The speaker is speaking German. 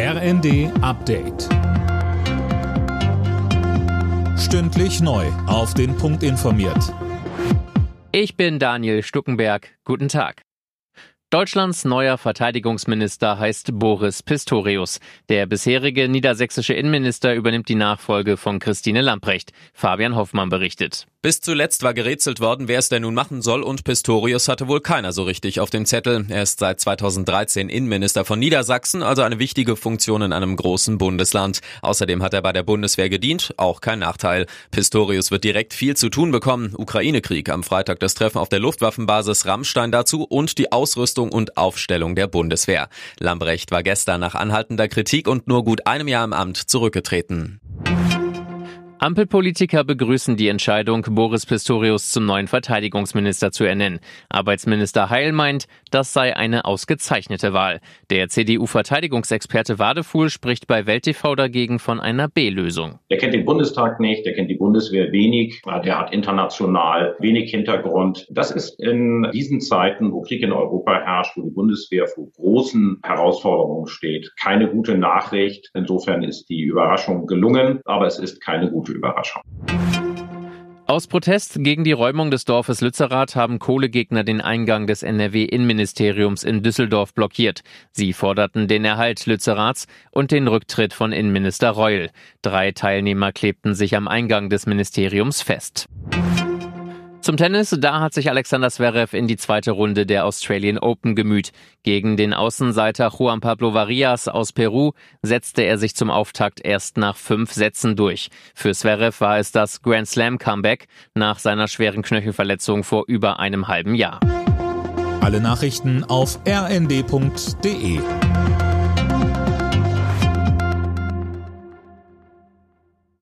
RND Update. Stündlich neu. Auf den Punkt informiert. Ich bin Daniel Stuckenberg. Guten Tag. Deutschlands neuer Verteidigungsminister heißt Boris Pistorius. Der bisherige niedersächsische Innenminister übernimmt die Nachfolge von Christine Lamprecht. Fabian Hoffmann berichtet. Bis zuletzt war gerätselt worden, wer es denn nun machen soll und Pistorius hatte wohl keiner so richtig auf dem Zettel. Er ist seit 2013 Innenminister von Niedersachsen, also eine wichtige Funktion in einem großen Bundesland. Außerdem hat er bei der Bundeswehr gedient, auch kein Nachteil. Pistorius wird direkt viel zu tun bekommen. Ukraine-Krieg, am Freitag das Treffen auf der Luftwaffenbasis Rammstein dazu und die Ausrüstung und Aufstellung der Bundeswehr. Lambrecht war gestern nach anhaltender Kritik und nur gut einem Jahr im Amt zurückgetreten. Ampelpolitiker begrüßen die Entscheidung, Boris Pistorius zum neuen Verteidigungsminister zu ernennen. Arbeitsminister Heil meint, das sei eine ausgezeichnete Wahl. Der CDU-Verteidigungsexperte Wadefuhl spricht bei Welt TV dagegen von einer B-Lösung. Der kennt den Bundestag nicht, der kennt die Bundeswehr wenig, der hat international wenig Hintergrund. Das ist in diesen Zeiten, wo Krieg in Europa herrscht, wo die Bundeswehr vor großen Herausforderungen steht, keine gute Nachricht. Insofern ist die Überraschung gelungen, aber es ist keine gute gute Überraschung. Aus Protest gegen die Räumung des Dorfes Lützerath haben Kohlegegner den Eingang des NRW-Innenministeriums in Düsseldorf blockiert. Sie forderten den Erhalt Lützeraths und den Rücktritt von Innenminister Reul. Drei Teilnehmer klebten sich am Eingang des Ministeriums fest. Zum Tennis, da hat sich Alexander Zverev in die zweite Runde der Australian Open gemüht. Gegen den Außenseiter Juan Pablo Varias aus Peru setzte er sich zum Auftakt erst nach fünf Sätzen durch. Für Zverev war es das Grand Slam Comeback nach seiner schweren Knöchelverletzung vor über einem halben Jahr. Alle Nachrichten auf rnd.de